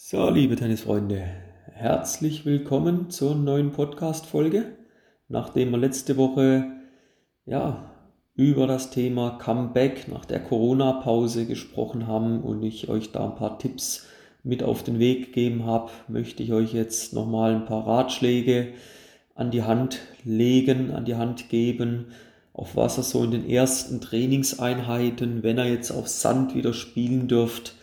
So, liebe Tennisfreunde, herzlich willkommen zur neuen Podcast-Folge. Nachdem wir letzte Woche ja, über das Thema Comeback nach der Corona-Pause gesprochen haben und ich euch da ein paar Tipps mit auf den Weg gegeben habe, möchte ich euch jetzt nochmal ein paar Ratschläge an die Hand legen, an die Hand geben, auf was ihr so in den ersten Trainingseinheiten, wenn ihr jetzt auf Sand wieder spielen dürft,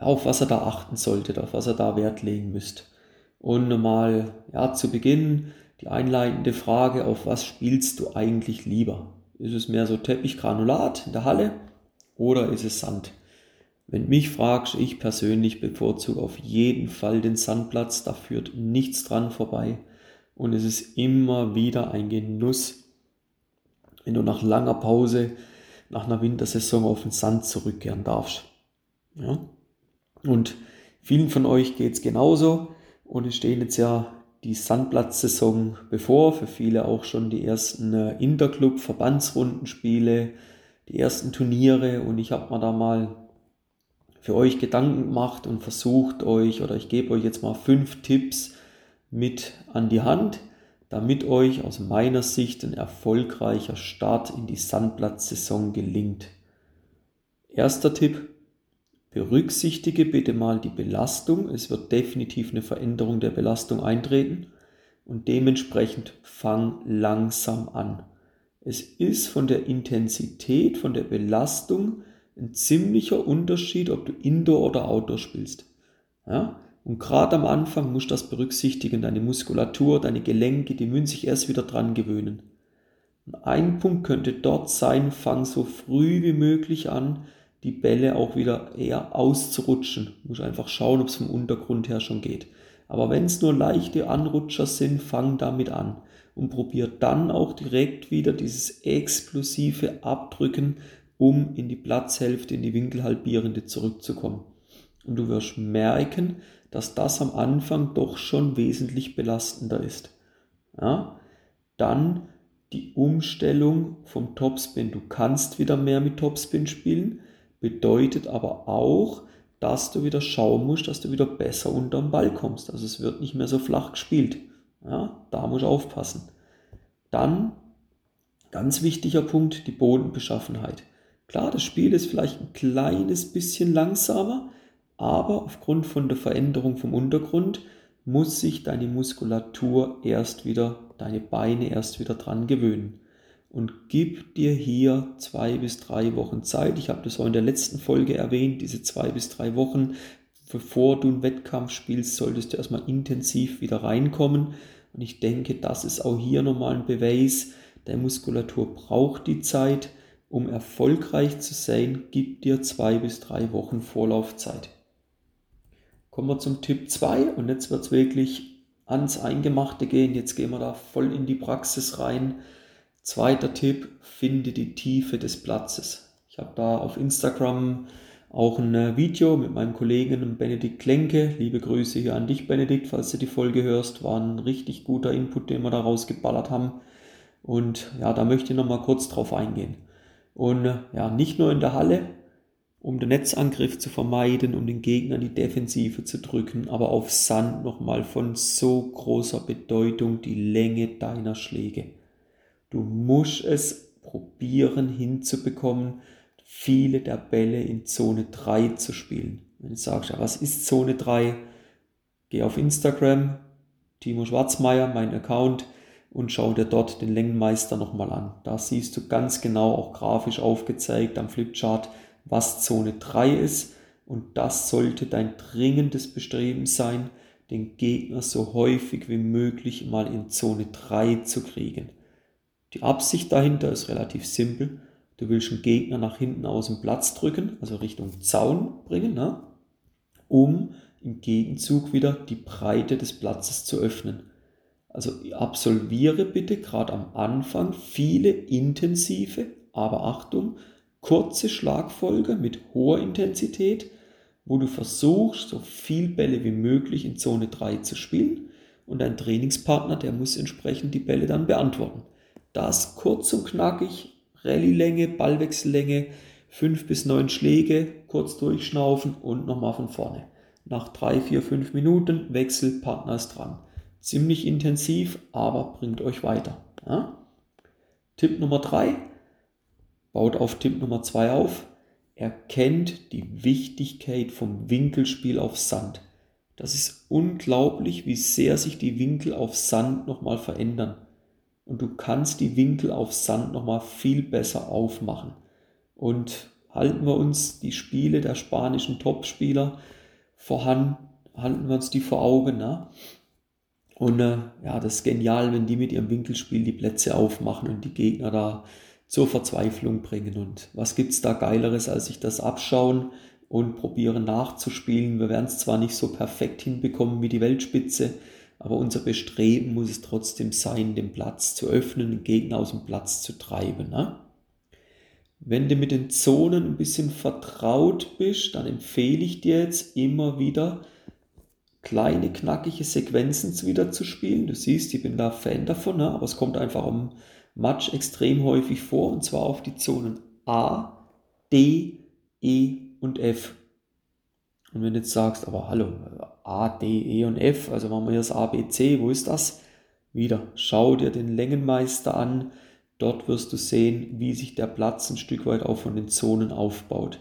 auf was er da achten sollte, auf was er da Wert legen müsst. Und nochmal, ja, zu Beginn die einleitende Frage, auf was spielst du eigentlich lieber? Ist es mehr so Teppichgranulat in der Halle oder ist es Sand? Wenn mich fragst, ich persönlich bevorzuge auf jeden Fall den Sandplatz, da führt nichts dran vorbei. Und es ist immer wieder ein Genuss, wenn du nach langer Pause, nach einer Wintersaison auf den Sand zurückkehren darfst. Ja? Und vielen von euch geht es genauso. Und es stehen jetzt ja die Sandplatzsaison bevor. Für viele auch schon die ersten äh, Interclub, Verbandsrundenspiele, die ersten Turniere. Und ich habe mir da mal für euch Gedanken gemacht und versucht euch, oder ich gebe euch jetzt mal fünf Tipps mit an die Hand, damit euch aus meiner Sicht ein erfolgreicher Start in die Sandplatzsaison gelingt. Erster Tipp, Berücksichtige bitte mal die Belastung. Es wird definitiv eine Veränderung der Belastung eintreten und dementsprechend fang langsam an. Es ist von der Intensität, von der Belastung ein ziemlicher Unterschied, ob du Indoor oder Outdoor spielst. Ja? Und gerade am Anfang musst du das berücksichtigen, deine Muskulatur, deine Gelenke, die müssen sich erst wieder dran gewöhnen. Und ein Punkt könnte dort sein, fang so früh wie möglich an, die Bälle auch wieder eher auszurutschen. Muss einfach schauen, ob es vom Untergrund her schon geht. Aber wenn es nur leichte Anrutscher sind, fang damit an und probier dann auch direkt wieder dieses explosive Abdrücken, um in die Platzhälfte, in die Winkelhalbierende zurückzukommen. Und du wirst merken, dass das am Anfang doch schon wesentlich belastender ist. Ja? Dann die Umstellung vom Topspin. Du kannst wieder mehr mit Topspin spielen, bedeutet aber auch, dass du wieder schauen musst, dass du wieder besser unter den Ball kommst. Also es wird nicht mehr so flach gespielt. Ja, da musst du aufpassen. Dann, ganz wichtiger Punkt, die Bodenbeschaffenheit. Klar, das Spiel ist vielleicht ein kleines bisschen langsamer, aber aufgrund von der Veränderung vom Untergrund muss sich deine Muskulatur erst wieder, deine Beine erst wieder dran gewöhnen und gib dir hier zwei bis drei Wochen Zeit. Ich habe das auch in der letzten Folge erwähnt, diese zwei bis drei Wochen, bevor du einen Wettkampf spielst, solltest du erstmal intensiv wieder reinkommen. Und ich denke, das ist auch hier nochmal ein Beweis. Der Muskulatur braucht die Zeit, um erfolgreich zu sein. Gib dir zwei bis drei Wochen Vorlaufzeit. Kommen wir zum Tipp 2 und jetzt wird es wirklich ans Eingemachte gehen. Jetzt gehen wir da voll in die Praxis rein. Zweiter Tipp, finde die Tiefe des Platzes. Ich habe da auf Instagram auch ein äh, Video mit meinem Kollegen Benedikt Klenke. Liebe Grüße hier an dich, Benedikt, falls du die Folge hörst. War ein richtig guter Input, den wir da rausgeballert haben. Und ja, da möchte ich nochmal kurz drauf eingehen. Und äh, ja, nicht nur in der Halle, um den Netzangriff zu vermeiden, um den Gegner die Defensive zu drücken, aber auf Sand nochmal von so großer Bedeutung die Länge deiner Schläge. Du musst es probieren hinzubekommen, viele der Bälle in Zone 3 zu spielen. Wenn du sagst, ja, was ist Zone 3? Geh auf Instagram, Timo Schwarzmeier, mein Account, und schau dir dort den Längenmeister nochmal an. Da siehst du ganz genau, auch grafisch aufgezeigt am Flipchart, was Zone 3 ist. Und das sollte dein dringendes Bestreben sein, den Gegner so häufig wie möglich mal in Zone 3 zu kriegen. Die Absicht dahinter ist relativ simpel. Du willst einen Gegner nach hinten aus dem Platz drücken, also Richtung Zaun bringen, ne? um im Gegenzug wieder die Breite des Platzes zu öffnen. Also absolviere bitte gerade am Anfang viele intensive, aber Achtung, kurze Schlagfolge mit hoher Intensität, wo du versuchst, so viel Bälle wie möglich in Zone 3 zu spielen und dein Trainingspartner, der muss entsprechend die Bälle dann beantworten. Das kurz und knackig, Rallye-Länge, Ballwechsellänge, fünf bis neun Schläge, kurz durchschnaufen und nochmal von vorne. nach drei, vier, fünf Minuten Wechsel, Partner ist dran. Ziemlich intensiv, aber bringt euch weiter. Ja? Tipp Nummer drei, baut auf Tipp Nummer zwei auf, erkennt die Wichtigkeit vom Winkelspiel auf Sand. Das ist unglaublich, wie sehr sich die Winkel auf Sand nochmal verändern. Und du kannst die Winkel auf Sand nochmal viel besser aufmachen. Und halten wir uns die Spiele der spanischen Topspieler vorhanden, halten wir uns die vor Augen. Ne? Und äh, ja, das ist genial, wenn die mit ihrem Winkelspiel die Plätze aufmachen und die Gegner da zur Verzweiflung bringen. Und was gibt es da Geileres, als sich das abschauen und probieren nachzuspielen. Wir werden es zwar nicht so perfekt hinbekommen wie die Weltspitze, aber unser Bestreben muss es trotzdem sein, den Platz zu öffnen, den Gegner aus dem Platz zu treiben. Ne? Wenn du mit den Zonen ein bisschen vertraut bist, dann empfehle ich dir jetzt immer wieder kleine, knackige Sequenzen wieder zu spielen. Du siehst, ich bin da Fan davon, ne? aber es kommt einfach am Match extrem häufig vor, und zwar auf die Zonen A, D, E und F. Und wenn du jetzt sagst, aber hallo, A, D, E und F, also machen wir jetzt A, B, C, wo ist das? Wieder, schau dir den Längenmeister an. Dort wirst du sehen, wie sich der Platz ein Stück weit auch von den Zonen aufbaut.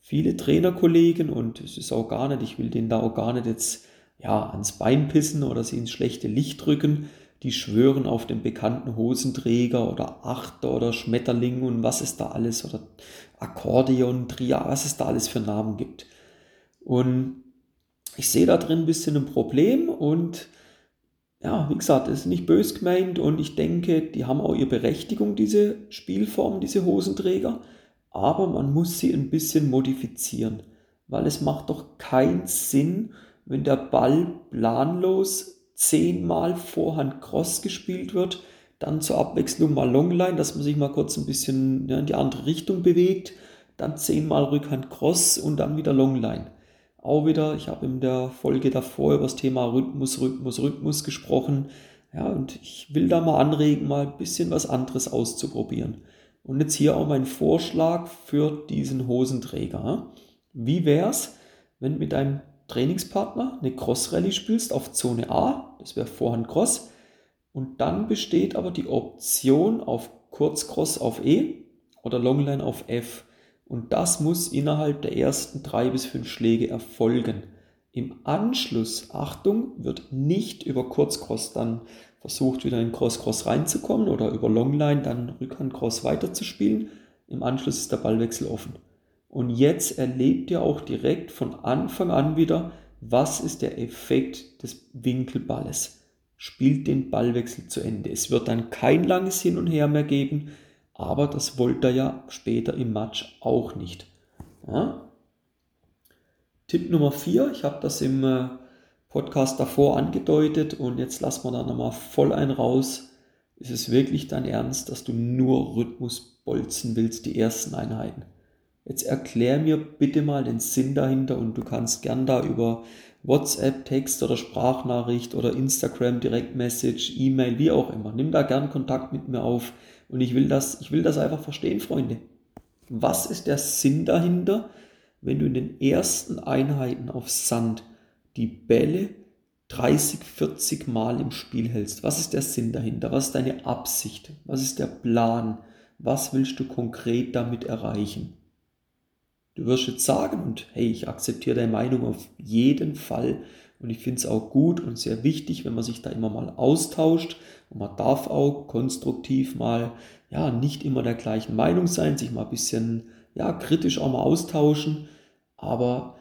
Viele Trainerkollegen, und es ist auch gar nicht, ich will denen da auch gar nicht jetzt ja, ans Bein pissen oder sie ins schlechte Licht drücken, die schwören auf den bekannten Hosenträger oder Achter oder Schmetterling und was es da alles oder Akkordeon, Triad, was es da alles für Namen gibt. Und ich sehe da drin ein bisschen ein Problem und ja, wie gesagt, es ist nicht bös gemeint und ich denke, die haben auch ihre Berechtigung, diese Spielform, diese Hosenträger, aber man muss sie ein bisschen modifizieren, weil es macht doch keinen Sinn, wenn der Ball planlos zehnmal Vorhand Cross gespielt wird, dann zur Abwechslung mal Longline, dass man sich mal kurz ein bisschen in die andere Richtung bewegt, dann zehnmal Rückhand Cross und dann wieder Longline. Auch wieder, ich habe in der Folge davor über das Thema Rhythmus, Rhythmus, Rhythmus gesprochen. Ja, und ich will da mal anregen, mal ein bisschen was anderes auszuprobieren. Und jetzt hier auch mein Vorschlag für diesen Hosenträger. Wie wäre es, wenn mit einem Trainingspartner eine Cross-Rallye spielst auf Zone A, das wäre Vorhand Cross, und dann besteht aber die Option auf Kurzcross auf E oder Longline auf F. Und das muss innerhalb der ersten drei bis fünf Schläge erfolgen. Im Anschluss, Achtung, wird nicht über Kurzcross dann versucht, wieder in Cross-Cross reinzukommen oder über Longline dann Rückhand-Cross weiterzuspielen. Im Anschluss ist der Ballwechsel offen. Und jetzt erlebt ihr auch direkt von Anfang an wieder, was ist der Effekt des Winkelballes. Spielt den Ballwechsel zu Ende. Es wird dann kein langes Hin und Her mehr geben, aber das wollt ihr ja später im Match auch nicht. Ja? Tipp Nummer 4, ich habe das im äh, Podcast davor angedeutet und jetzt lassen wir da nochmal voll ein raus. Ist es wirklich dein Ernst, dass du nur Rhythmus bolzen willst, die ersten Einheiten? Jetzt erklär mir bitte mal den Sinn dahinter und du kannst gern da über WhatsApp, Text oder Sprachnachricht oder Instagram, Direktmessage, E-Mail, wie auch immer. Nimm da gern Kontakt mit mir auf und ich will das, ich will das einfach verstehen, Freunde. Was ist der Sinn dahinter, wenn du in den ersten Einheiten auf Sand die Bälle 30, 40 Mal im Spiel hältst? Was ist der Sinn dahinter? Was ist deine Absicht? Was ist der Plan? Was willst du konkret damit erreichen? Du wirst jetzt sagen, und hey, ich akzeptiere deine Meinung auf jeden Fall. Und ich finde es auch gut und sehr wichtig, wenn man sich da immer mal austauscht. Und man darf auch konstruktiv mal, ja, nicht immer der gleichen Meinung sein, sich mal ein bisschen, ja, kritisch auch mal austauschen. Aber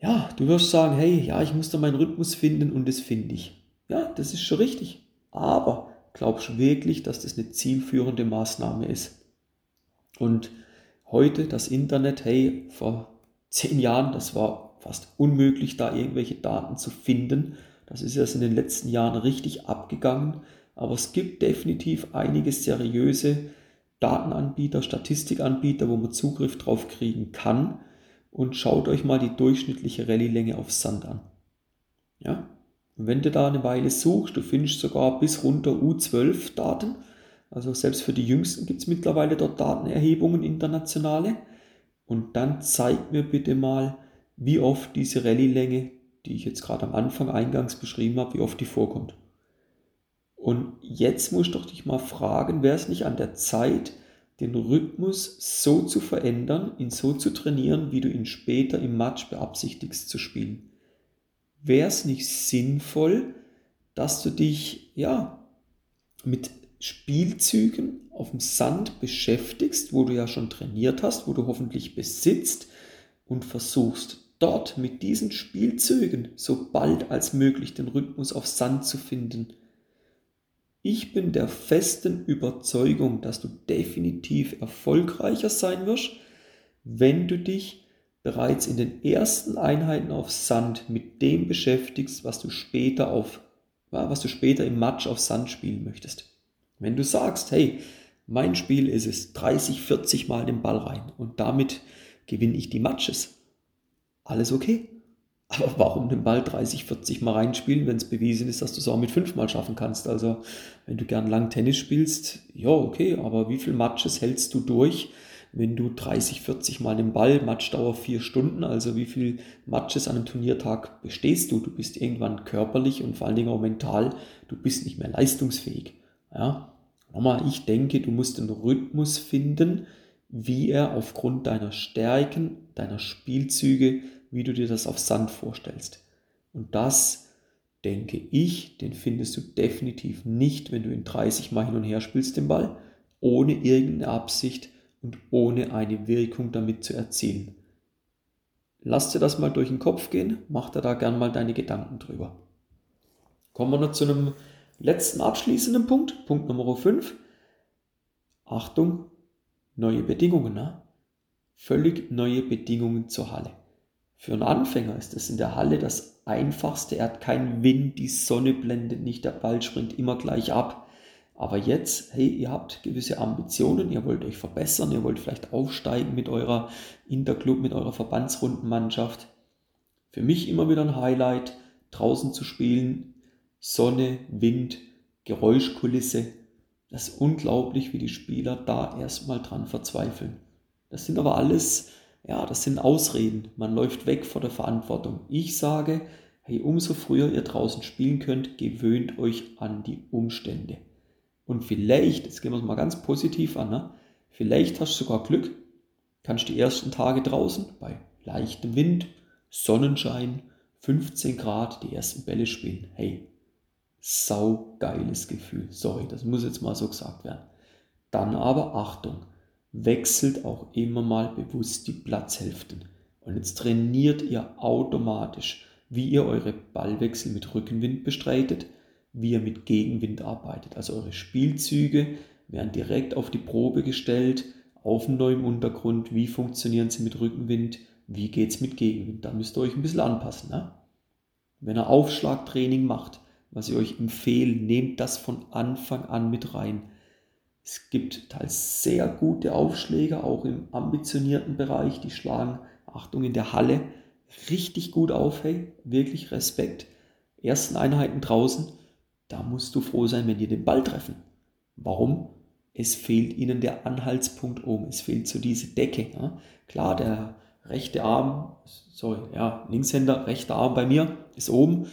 ja, du wirst sagen, hey, ja, ich muss da meinen Rhythmus finden und das finde ich. Ja, das ist schon richtig. Aber glaubst du wirklich, dass das eine zielführende Maßnahme ist? Und heute das Internet, hey, vor zehn Jahren, das war fast unmöglich, da irgendwelche Daten zu finden. Das ist erst in den letzten Jahren richtig abgegangen. Aber es gibt definitiv einige seriöse Datenanbieter, Statistikanbieter, wo man Zugriff drauf kriegen kann. Und schaut euch mal die durchschnittliche Rallye-Länge auf Sand an. Ja? Und wenn du da eine Weile suchst, du findest sogar bis runter U12 Daten, also selbst für die Jüngsten gibt es mittlerweile dort Datenerhebungen internationale. Und dann zeigt mir bitte mal, wie oft diese Rallye-Länge, die ich jetzt gerade am Anfang eingangs beschrieben habe, wie oft die vorkommt. Und jetzt musst du dich mal fragen, wäre es nicht an der Zeit, den Rhythmus so zu verändern, ihn so zu trainieren, wie du ihn später im Match beabsichtigst zu spielen? Wäre es nicht sinnvoll, dass du dich ja mit Spielzügen auf dem Sand beschäftigst, wo du ja schon trainiert hast, wo du hoffentlich besitzt und versuchst dort mit diesen Spielzügen so bald als möglich den Rhythmus auf Sand zu finden. Ich bin der festen Überzeugung, dass du definitiv erfolgreicher sein wirst, wenn du dich bereits in den ersten Einheiten auf Sand mit dem beschäftigst, was du später auf was du später im Match auf Sand spielen möchtest. Wenn du sagst, hey, mein Spiel ist es 30, 40 Mal den Ball rein und damit gewinne ich die Matches, alles okay. Aber warum den Ball 30, 40 Mal reinspielen, wenn es bewiesen ist, dass du es auch mit 5 Mal schaffen kannst? Also, wenn du gern lang Tennis spielst, ja, okay, aber wie viele Matches hältst du durch, wenn du 30, 40 Mal den Ball, Matchdauer 4 Stunden, also wie viele Matches an einem Turniertag bestehst du? Du bist irgendwann körperlich und vor allen Dingen auch mental, du bist nicht mehr leistungsfähig. Ja? Nochmal, ich denke, du musst einen Rhythmus finden, wie er aufgrund deiner Stärken, deiner Spielzüge, wie du dir das auf Sand vorstellst. Und das, denke ich, den findest du definitiv nicht, wenn du in 30 Mal hin und her spielst den Ball, ohne irgendeine Absicht und ohne eine Wirkung damit zu erzielen. Lass dir das mal durch den Kopf gehen, mach dir da gern mal deine Gedanken drüber. Kommen wir noch zu einem letzten abschließenden Punkt, Punkt Nummer 5. Achtung, neue Bedingungen. Ne? Völlig neue Bedingungen zur Halle. Für einen Anfänger ist es in der Halle das einfachste. Er hat keinen Wind, die Sonne blendet nicht, der Ball springt immer gleich ab. Aber jetzt, hey, ihr habt gewisse Ambitionen, ihr wollt euch verbessern, ihr wollt vielleicht aufsteigen mit eurer Interclub, mit eurer Verbandsrundenmannschaft. Für mich immer wieder ein Highlight, draußen zu spielen, Sonne, Wind, Geräuschkulisse. Das ist unglaublich, wie die Spieler da erstmal dran verzweifeln. Das sind aber alles, ja, das sind Ausreden. Man läuft weg vor der Verantwortung. Ich sage, hey, umso früher ihr draußen spielen könnt, gewöhnt euch an die Umstände. Und vielleicht, jetzt gehen wir es mal ganz positiv an, ne? vielleicht hast du sogar Glück, kannst die ersten Tage draußen bei leichtem Wind, Sonnenschein, 15 Grad die ersten Bälle spielen. Hey, sau geiles Gefühl. Sorry, das muss jetzt mal so gesagt werden. Dann aber Achtung, wechselt auch immer mal bewusst die Platzhälften. Und jetzt trainiert ihr automatisch, wie ihr eure Ballwechsel mit Rückenwind bestreitet wie ihr mit Gegenwind arbeitet. Also eure Spielzüge werden direkt auf die Probe gestellt, auf einem neuen Untergrund. Wie funktionieren sie mit Rückenwind? Wie geht es mit Gegenwind? Da müsst ihr euch ein bisschen anpassen. Ne? Wenn ihr Aufschlagtraining macht, was ich euch empfehle, nehmt das von Anfang an mit rein. Es gibt teils sehr gute Aufschläger, auch im ambitionierten Bereich, die schlagen, Achtung, in der Halle richtig gut auf, hey, wirklich Respekt. Ersten Einheiten draußen, da musst du froh sein, wenn die den Ball treffen. Warum? Es fehlt ihnen der Anhaltspunkt oben. Es fehlt so diese Decke. Ja? Klar, der rechte Arm, sorry, ja, Linkshänder, rechter Arm bei mir ist oben.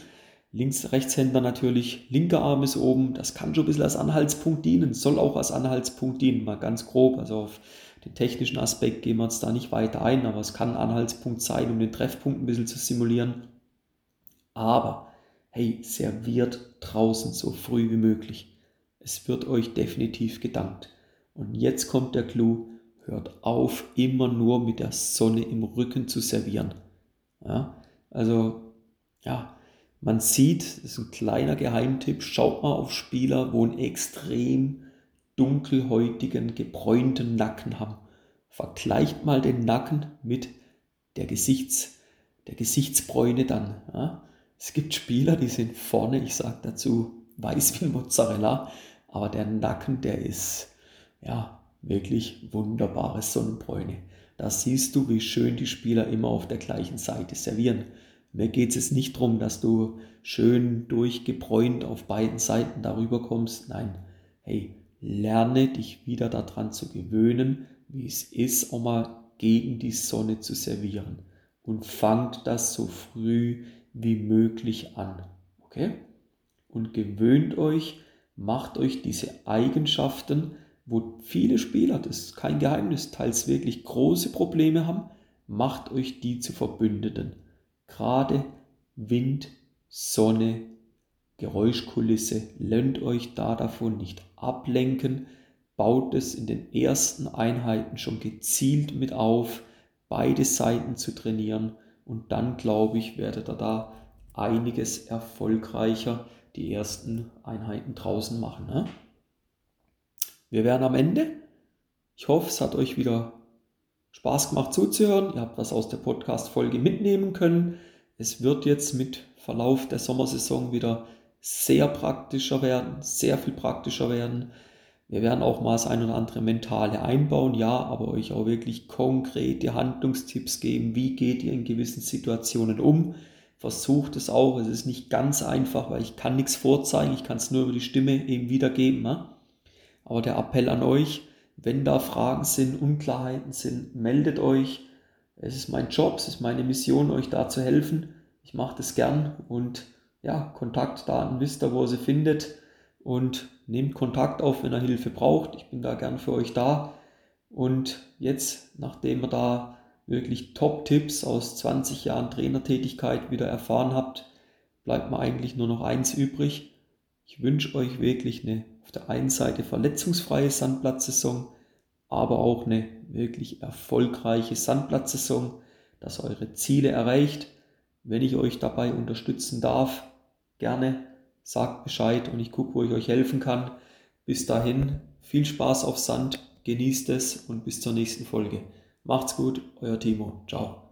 Links, Rechtshänder natürlich, linker Arm ist oben. Das kann schon ein bisschen als Anhaltspunkt dienen, soll auch als Anhaltspunkt dienen, mal ganz grob. Also auf den technischen Aspekt gehen wir uns da nicht weiter ein, aber es kann ein Anhaltspunkt sein, um den Treffpunkt ein bisschen zu simulieren. Aber hey, serviert draußen so früh wie möglich. Es wird euch definitiv gedankt. Und jetzt kommt der Clou, hört auf, immer nur mit der Sonne im Rücken zu servieren. Ja, also, ja, man sieht, das ist ein kleiner Geheimtipp, schaut mal auf Spieler, wo einen extrem dunkelhäutigen, gebräunten Nacken haben. Vergleicht mal den Nacken mit der, Gesichts, der Gesichtsbräune dann. Ja? Es gibt Spieler, die sind vorne, ich sage dazu, weiß wie Mozzarella, aber der Nacken, der ist ja wirklich wunderbare Sonnenbräune. Da siehst du, wie schön die Spieler immer auf der gleichen Seite servieren. Mir geht es nicht darum, dass du schön durchgebräunt auf beiden Seiten darüber kommst. Nein, hey, lerne dich wieder daran zu gewöhnen, wie es ist, auch mal gegen die Sonne zu servieren. und fangt das so früh wie möglich an. Okay? Und gewöhnt euch, macht euch diese Eigenschaften, wo viele Spieler, das ist kein Geheimnis, teils wirklich große Probleme haben, macht euch die zu Verbündeten. Gerade Wind, Sonne, Geräuschkulisse, lönnt euch da davon nicht ablenken, baut es in den ersten Einheiten schon gezielt mit auf, beide Seiten zu trainieren und dann glaube ich, werdet ihr da einiges erfolgreicher die ersten Einheiten draußen machen. Ne? Wir werden am Ende. Ich hoffe, es hat euch wieder Spaß gemacht zuzuhören. Ihr habt was aus der Podcast-Folge mitnehmen können. Es wird jetzt mit Verlauf der Sommersaison wieder sehr praktischer werden, sehr viel praktischer werden. Wir werden auch mal das ein oder andere mentale einbauen, ja, aber euch auch wirklich konkrete Handlungstipps geben. Wie geht ihr in gewissen Situationen um? Versucht es auch. Es ist nicht ganz einfach, weil ich kann nichts vorzeigen. Ich kann es nur über die Stimme eben wiedergeben. Ne? Aber der Appell an euch, wenn da Fragen sind, Unklarheiten sind, meldet euch. Es ist mein Job, es ist meine Mission, euch da zu helfen. Ich mache das gern und ja, Kontaktdaten wisst ihr, wo ihr sie findet und nehmt Kontakt auf, wenn ihr Hilfe braucht. Ich bin da gern für euch da. Und jetzt, nachdem ihr da wirklich Top-Tipps aus 20 Jahren Trainertätigkeit wieder erfahren habt, bleibt mir eigentlich nur noch eins übrig. Ich wünsche euch wirklich eine auf der einen Seite verletzungsfreie Sandplatzsaison, aber auch eine wirklich erfolgreiche Sandplatzsaison, dass ihr eure Ziele erreicht. Wenn ich euch dabei unterstützen darf, gerne sagt Bescheid und ich gucke, wo ich euch helfen kann. Bis dahin, viel Spaß auf Sand, genießt es und bis zur nächsten Folge. Macht's gut, euer Timo. Ciao.